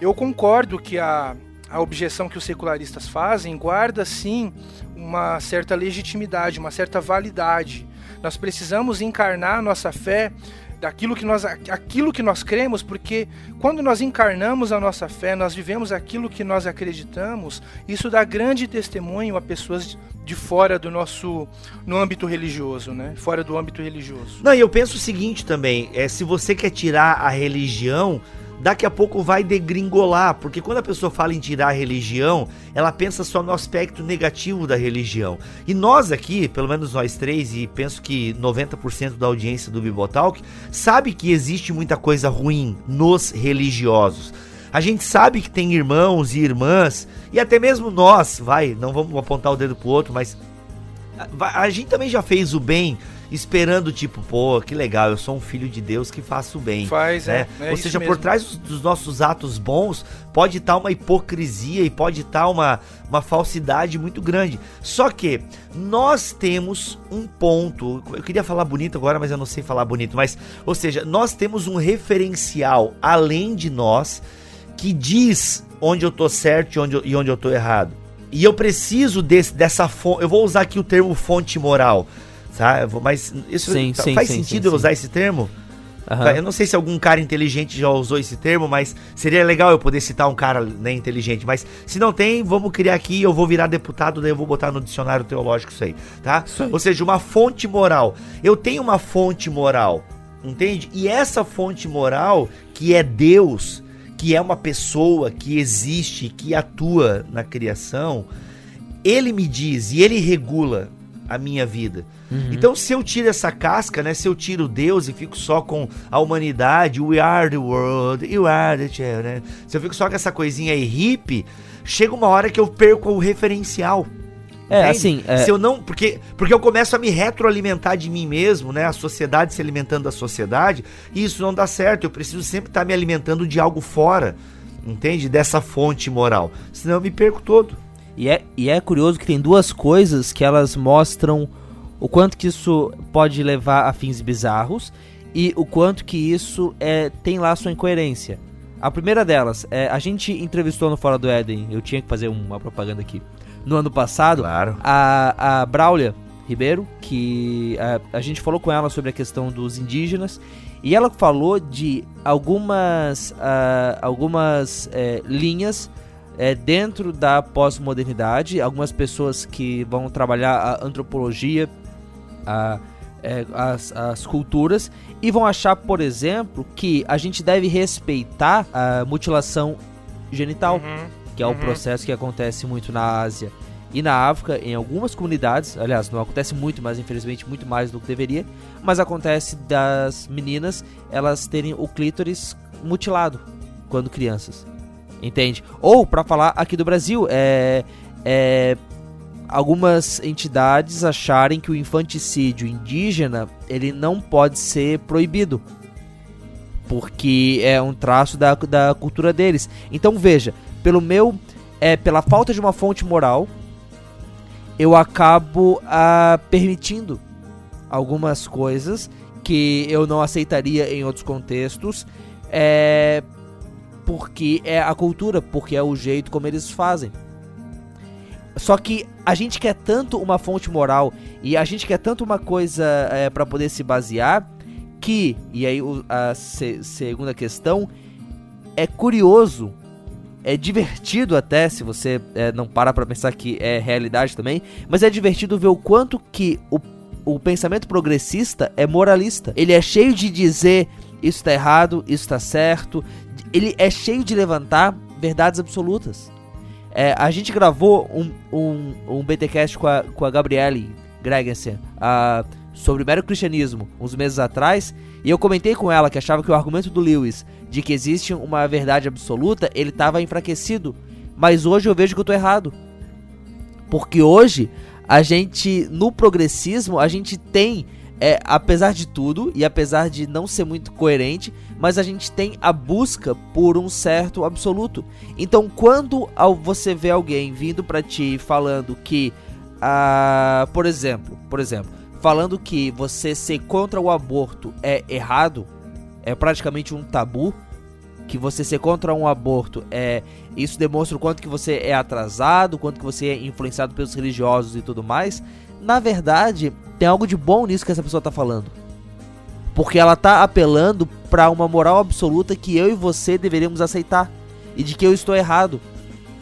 [SPEAKER 4] Eu concordo que a, a objeção que os secularistas fazem guarda sim uma certa legitimidade, uma certa validade. Nós precisamos encarnar nossa fé daquilo que nós aquilo que nós cremos, porque quando nós encarnamos a nossa fé, nós vivemos aquilo que nós acreditamos, isso dá grande testemunho a pessoas de fora do nosso no âmbito religioso, né? Fora do âmbito religioso.
[SPEAKER 2] Não, e eu penso o seguinte também, é se você quer tirar a religião daqui a pouco vai degringolar, porque quando a pessoa fala em tirar a religião, ela pensa só no aspecto negativo da religião. E nós aqui, pelo menos nós três, e penso que 90% da audiência do Bibotalk, sabe que existe muita coisa ruim nos religiosos. A gente sabe que tem irmãos e irmãs, e até mesmo nós, vai, não vamos apontar o dedo pro outro, mas a, a gente também já fez o bem esperando, tipo, pô, que legal, eu sou um filho de Deus que faço o bem.
[SPEAKER 4] Faz,
[SPEAKER 2] né?
[SPEAKER 4] é.
[SPEAKER 2] é Ou seja, por trás dos nossos atos bons pode estar uma hipocrisia e pode estar uma, uma falsidade muito grande. Só que nós temos um ponto, eu queria falar bonito agora, mas eu não sei falar bonito, mas, ou seja, nós temos um referencial além de nós que diz onde eu tô certo e onde eu, e onde eu tô errado. E eu preciso desse, dessa fonte. Eu vou usar aqui o termo fonte moral. Tá? Mas isso
[SPEAKER 3] sim,
[SPEAKER 2] tá,
[SPEAKER 3] sim,
[SPEAKER 2] faz
[SPEAKER 3] sim,
[SPEAKER 2] sentido eu usar esse termo?
[SPEAKER 3] Aham.
[SPEAKER 2] Eu não sei se algum cara inteligente já usou esse termo, mas seria legal eu poder citar um cara né, inteligente. Mas se não tem, vamos criar aqui, eu vou virar deputado, daí eu vou botar no dicionário teológico isso aí, tá? Ou seja, uma fonte moral. Eu tenho uma fonte moral, entende? E essa fonte moral, que é Deus, que é uma pessoa que existe, que atua na criação, ele me diz e ele regula a minha vida. Então, se eu tiro essa casca, né? Se eu tiro Deus e fico só com a humanidade, we are the world, you are the child, né? Se eu fico só com essa coisinha aí hippie, chega uma hora que eu perco o referencial.
[SPEAKER 3] É,
[SPEAKER 2] Entende?
[SPEAKER 3] assim, é-
[SPEAKER 2] Se eu não. Porque, porque eu começo a me retroalimentar de mim mesmo, né? A sociedade se alimentando da sociedade, e isso não dá certo. Eu preciso sempre estar me alimentando de algo fora, entende? Dessa fonte moral. Senão eu me perco todo.
[SPEAKER 3] E é, e é curioso que tem duas coisas que elas mostram o quanto que isso pode levar a fins bizarros e o quanto que isso é, tem lá sua incoerência. A primeira delas, é, a gente entrevistou no Fora do Éden, eu tinha que fazer uma propaganda aqui, no ano passado,
[SPEAKER 2] Claro.
[SPEAKER 3] a, a Braulia Ribeiro, que a, a gente falou com ela sobre a questão dos indígenas, e ela falou de algumas, ah, algumas eh, linhas eh, dentro da pós-modernidade, algumas pessoas que vão trabalhar a antropologia, a, eh, as, as culturas, e vão achar, por exemplo, que a gente deve respeitar a mutilação genital que é o processo que acontece muito na Ásia e na África, em algumas comunidades, aliás, não acontece muito, mas infelizmente muito mais do que deveria, mas acontece das meninas elas terem o clítoris mutilado quando crianças. Entende? Ou, pra falar aqui do Brasil, é, é algumas entidades acharem que o infanticídio indígena ele não pode ser proibido porque é um traço da, da cultura deles. Então veja, pelo meu é pela falta de uma fonte moral, eu acabo ah, permitindo algumas coisas que eu não aceitaria em outros contextos, é porque é a cultura, porque é o jeito como eles fazem. Só que a gente quer tanto uma fonte moral e a gente quer tanto uma coisa é, para poder se basear que, e aí a se- segunda questão, é curioso, é divertido até, se você é, não para pra pensar que é realidade também, mas é divertido ver o quanto que o, o pensamento progressista é moralista. Ele é cheio de dizer isso tá errado, isso tá certo, ele é cheio de levantar verdades absolutas. É, a gente gravou um, um, um BTcast com a, com a Gabriele Gregensen sobre o mero cristianismo uns meses atrás, e eu comentei com ela que achava que o argumento do Lewis de que existe uma verdade absoluta, ele estava enfraquecido. Mas hoje eu vejo que eu tô errado. Porque hoje, a gente, no progressismo, a gente tem, é, apesar de tudo, e apesar de não ser muito coerente, mas a gente tem a busca por um certo absoluto. Então, quando você vê alguém vindo pra ti falando que, ah, por exemplo, por exemplo, falando que você ser contra o aborto é errado, é praticamente um tabu, que você ser contra um aborto é isso demonstra o quanto que você é atrasado, quanto que você é influenciado pelos religiosos e tudo mais. Na verdade, tem algo de bom nisso que essa pessoa tá falando. Porque ela tá apelando pra uma moral absoluta que eu e você deveríamos aceitar e de que eu estou errado.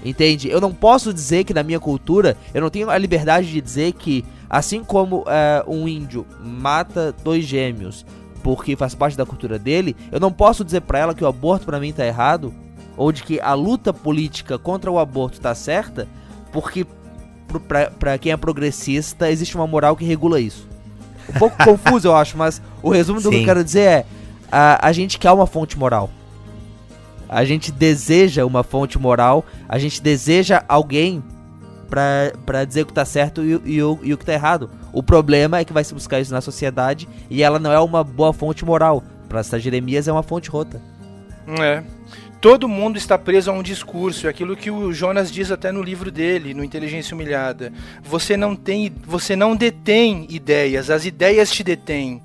[SPEAKER 3] Entende? Eu não posso dizer que na minha cultura, eu não tenho a liberdade de dizer que, assim como é, um índio mata dois gêmeos porque faz parte da cultura dele, eu não posso dizer pra ela que o aborto pra mim tá errado, ou de que a luta política contra o aborto tá certa, porque pra quem é progressista existe uma moral que regula isso. Um pouco confuso, eu acho, mas o resumo do que eu
[SPEAKER 2] Sim.
[SPEAKER 3] quero dizer é: a, a gente quer uma fonte moral. A gente deseja uma fonte moral, a gente deseja alguém pra, pra dizer o que tá certo e, o- e o, e o que tá errado. O problema é que vai se buscar isso na sociedade e ela não é uma boa fonte moral. Pra citar Jeremias é uma fonte rota.
[SPEAKER 4] É. Todo mundo está preso a um discurso, é aquilo que o Jonas diz até no livro dele, no Inteligência Humilhada. Você não tem, você não detém ideias, as ideias te detêm.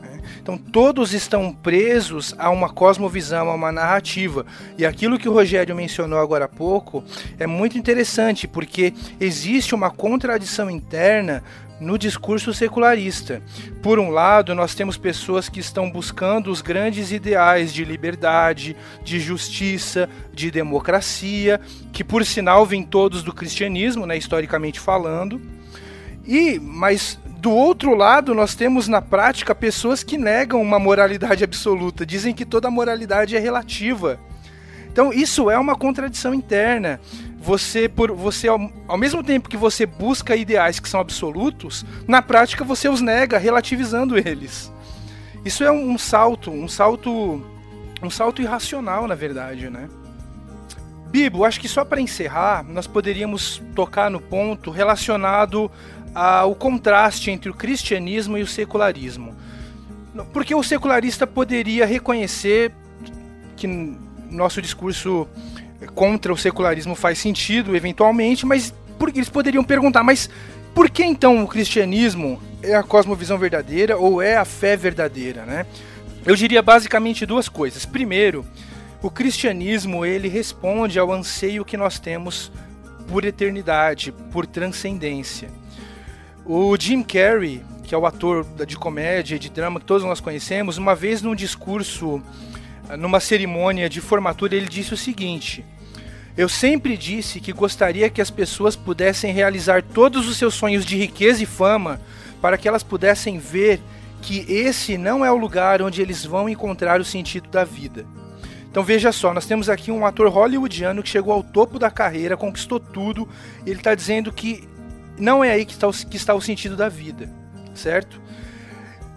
[SPEAKER 4] né? Então todos estão presos a uma cosmovisão, a uma narrativa. E aquilo que o Rogério mencionou agora há pouco é muito interessante, porque existe uma contradição interna no discurso secularista. Por um lado, nós temos pessoas que estão buscando os grandes ideais de liberdade, de justiça, de democracia, que por sinal vêm todos do cristianismo, né, historicamente falando. E mas do outro lado, nós temos na prática pessoas que negam uma moralidade absoluta, dizem que toda moralidade é relativa. Então, isso é uma contradição interna você por você ao, ao, mesmo tempo que você busca ideais que são absolutos, na prática você os nega, relativizando eles. Isso é um, um salto, um salto, um salto irracional, na verdade, né? Bibo, acho que só para encerrar, nós poderíamos tocar no ponto relacionado ao contraste entre o cristianismo e o secularismo. Porque o secularista poderia reconhecer que nosso discurso contra o secularismo faz sentido, eventualmente, mas porque eles poderiam perguntar, mas por que então o cristianismo é a cosmovisão verdadeira ou é a fé verdadeira, né? Eu diria basicamente duas coisas. Primeiro, o cristianismo ele responde ao anseio que nós temos por eternidade, por transcendência. O Jim Carrey, que é o ator de comédia e de drama que todos nós conhecemos, uma vez num discurso numa cerimônia de formatura, ele disse o seguinte: Eu sempre disse que gostaria que as pessoas pudessem realizar todos os seus sonhos de riqueza e fama para que elas pudessem ver que esse não é o lugar onde eles vão encontrar o sentido da vida. Então veja só, nós temos aqui um ator hollywoodiano que chegou ao topo da carreira, conquistou tudo, ele está dizendo que não é aí que está, o, que está o sentido da vida, certo?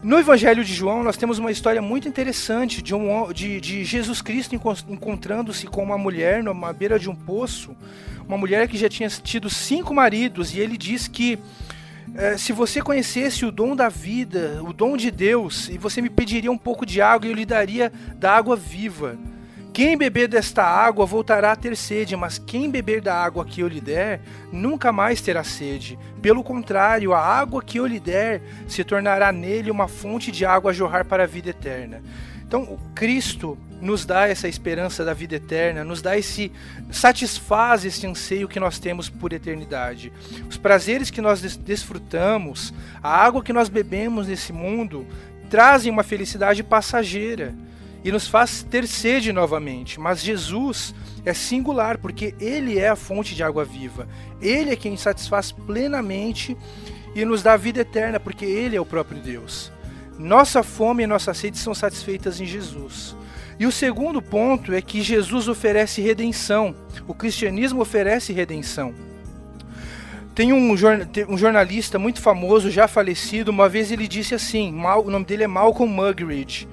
[SPEAKER 4] No Evangelho de João, nós temos uma história muito interessante de, um, de, de Jesus Cristo encontrando-se com uma mulher numa beira de um poço, uma mulher que já tinha tido cinco maridos, e ele diz que é, se você conhecesse o dom da vida, o dom de Deus, e você me pediria um pouco de água, eu lhe daria da água viva. Quem beber desta água voltará a ter sede, mas quem beber da água que eu lhe der, nunca mais terá sede. Pelo contrário, a água que eu lhe der se tornará nele uma fonte de água a jorrar para a vida eterna. Então, Cristo nos dá essa esperança da vida eterna, nos dá esse satisfaz esse anseio que nós temos por eternidade. Os prazeres que nós desfrutamos, a água que nós bebemos nesse mundo, trazem uma felicidade passageira e nos faz ter sede novamente. Mas Jesus é singular porque ele é a fonte de água viva. Ele é quem satisfaz plenamente e nos dá vida eterna, porque ele é o próprio Deus. Nossa fome e nossa sede são satisfeitas em Jesus. E o segundo ponto é que Jesus oferece redenção. O cristianismo oferece redenção. Tem um, jornalista muito famoso, já falecido, uma vez ele disse assim: o nome dele é Malcolm Muggeridge.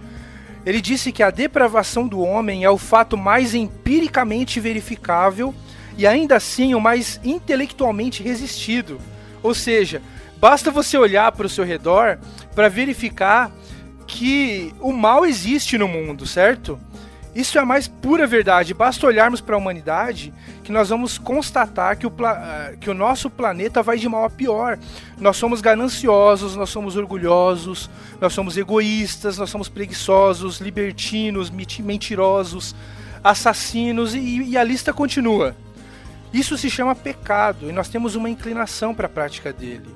[SPEAKER 4] Ele disse que a depravação do homem é o fato mais empiricamente verificável e ainda assim o mais intelectualmente resistido. Ou seja, basta você olhar para o seu redor para verificar que o mal existe no mundo, certo? Isso é a mais pura verdade. Basta olharmos para a humanidade que nós vamos constatar que o, eh, que o nosso planeta vai de mal a pior. Nós somos gananciosos, nós somos orgulhosos, nós somos egoístas, nós somos preguiçosos, libertinos, mentirosos, assassinos e, e a lista continua. Isso se chama pecado e nós temos uma inclinação para a prática dele.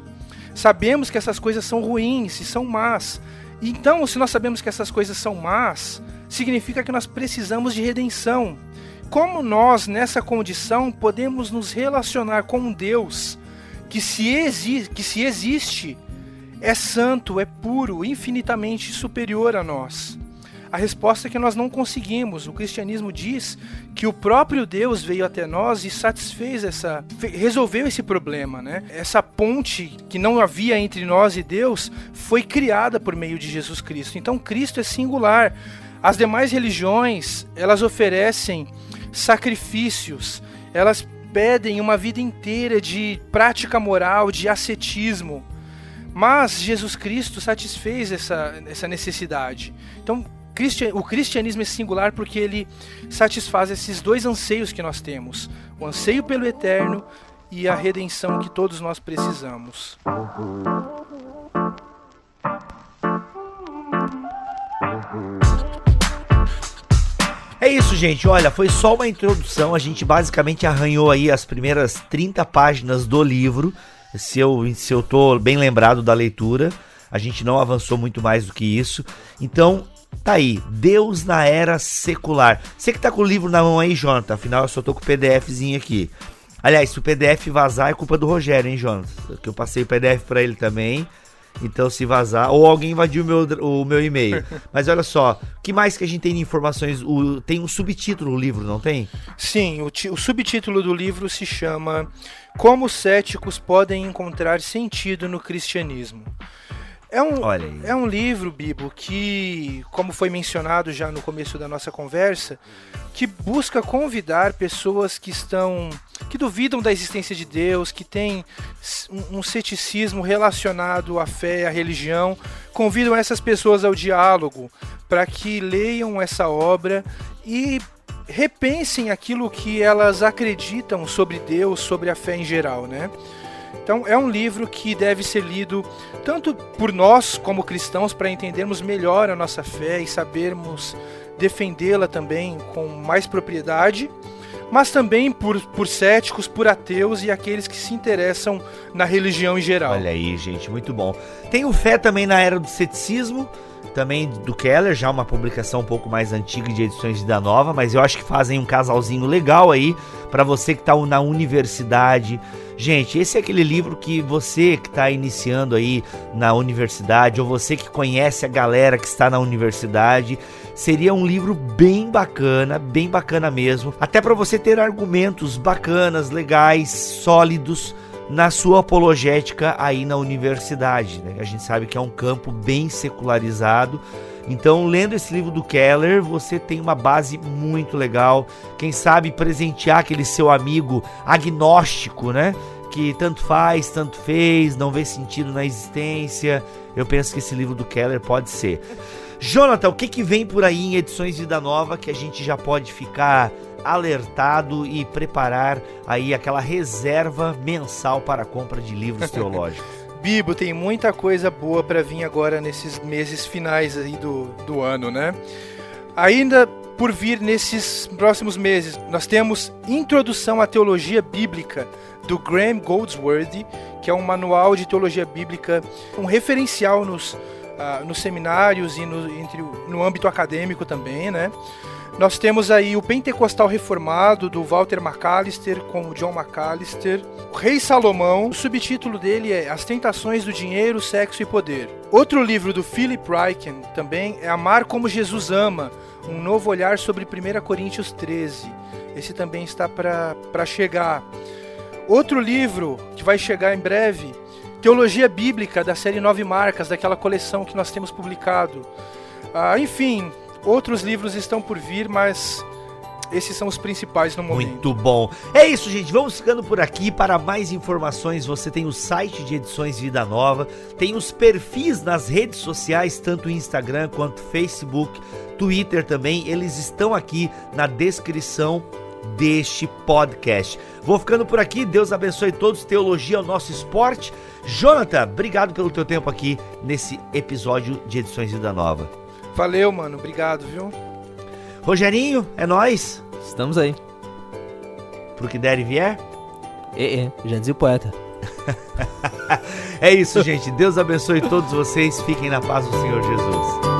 [SPEAKER 4] Sabemos que essas coisas são ruins e são más. Então, se nós sabemos que essas coisas são más, significa que nós precisamos de redenção. Como nós, nessa condição, podemos nos relacionar com um Deus que se, exi que se existe, é santo, é puro, infinitamente superior a nós? A resposta é que nós não conseguimos. O cristianismo diz que o próprio Deus veio até nós e satisfez essa, resolveu esse problema, né? Essa ponte que não havia entre nós e Deus foi criada por meio de Jesus Cristo. Então Cristo é singular. As demais religiões, elas oferecem sacrifícios, elas pedem uma vida inteira de prática moral, de ascetismo. Mas Jesus Cristo satisfez essa, essa necessidade. Então, o cristianismo é singular porque ele satisfaz esses dois anseios que nós temos: o anseio pelo eterno e a redenção que todos nós precisamos.
[SPEAKER 2] É isso, gente. Olha, foi só uma introdução. A gente basicamente arranhou aí as primeiras 30 páginas do livro. Se eu, se eu tô bem lembrado da leitura, a gente não avançou muito mais do que isso. Então, tá aí. Deus na era secular. Você que tá com o livro na mão aí, Jonathan. Afinal, eu só tô com o PDFzinho aqui. Aliás, se o PDF vazar, é culpa do Rogério, hein, Jonathan? Que eu passei o PDF para ele também. Então, se vazar, ou alguém invadiu o meu, o meu e-mail. Mas olha só, o que mais que a gente tem de informações? O, tem um subtítulo o livro, não tem?
[SPEAKER 4] Sim, o, o subtítulo do livro se chama Como céticos podem encontrar sentido no cristianismo. É um, é um livro, Bibo, que, como foi mencionado já no começo da nossa conversa, que busca convidar pessoas que estão. que duvidam da existência de Deus, que têm um, um ceticismo relacionado à fé, à religião, convidam essas pessoas ao diálogo para que leiam essa obra e repensem aquilo que elas acreditam sobre Deus, sobre a fé em geral, né? Então é um livro que deve ser lido tanto por nós como cristãos para entendermos melhor a nossa fé e sabermos defendê-la também com mais propriedade, mas também por, por céticos, por ateus e aqueles que se interessam na religião em geral.
[SPEAKER 2] Olha aí, gente, muito bom. Tenho fé também na era do ceticismo, também do Keller, já uma publicação um pouco mais antiga de edições da Nova, mas eu acho que fazem um casalzinho legal aí para você que está na universidade. Gente, esse é aquele livro que você que está iniciando aí na universidade, ou você que conhece a galera que está na universidade, seria um livro bem bacana, bem bacana mesmo, até para você ter argumentos bacanas, legais, sólidos na sua apologética aí na universidade. Né? A gente sabe que é um campo bem secularizado. Então, lendo esse livro do Keller, você tem uma base muito legal. Quem sabe presentear aquele seu amigo agnóstico, né? Que tanto faz, tanto fez, não vê sentido na existência. Eu penso que esse livro do Keller pode ser. Jonathan, o que, que vem por aí em edições Vida Nova que a gente já pode ficar alertado e preparar aí aquela reserva mensal para a compra de livros teológicos?
[SPEAKER 4] Bibo, tem muita coisa boa para vir agora nesses meses finais aí do, do ano, né? Ainda por vir nesses próximos meses, nós temos Introdução à Teologia Bíblica do Graham Goldsworthy, que é um manual de teologia bíblica, um referencial nos, uh, nos seminários e no, entre, no âmbito acadêmico também, né? Nós temos aí o Pentecostal Reformado, do Walter McAllister, com o John McAllister. O Rei Salomão, o subtítulo dele é As Tentações do Dinheiro, Sexo e Poder. Outro livro do Philip Ryken também é Amar como Jesus Ama, um novo olhar sobre 1 Coríntios 13. Esse também está para chegar. Outro livro que vai chegar em breve, Teologia Bíblica, da série Nove Marcas, daquela coleção que nós temos publicado. Ah, enfim, Outros livros estão por vir, mas esses são os principais no momento.
[SPEAKER 2] Muito bom. É isso, gente. Vamos ficando por aqui. Para mais informações, você tem o site de Edições Vida Nova, tem os perfis nas redes sociais, tanto Instagram quanto Facebook, Twitter também. Eles estão aqui na descrição deste podcast. Vou ficando por aqui. Deus abençoe todos. Teologia é o nosso esporte. Jonathan, obrigado pelo teu tempo aqui nesse episódio de Edições Vida Nova.
[SPEAKER 4] Valeu, mano. Obrigado, viu?
[SPEAKER 2] Rogerinho, é nós.
[SPEAKER 3] Estamos aí.
[SPEAKER 2] Pro que der e vier?
[SPEAKER 3] É, é. Já dizia o poeta.
[SPEAKER 2] é isso, gente. Deus abençoe todos vocês. Fiquem na paz do Senhor Jesus.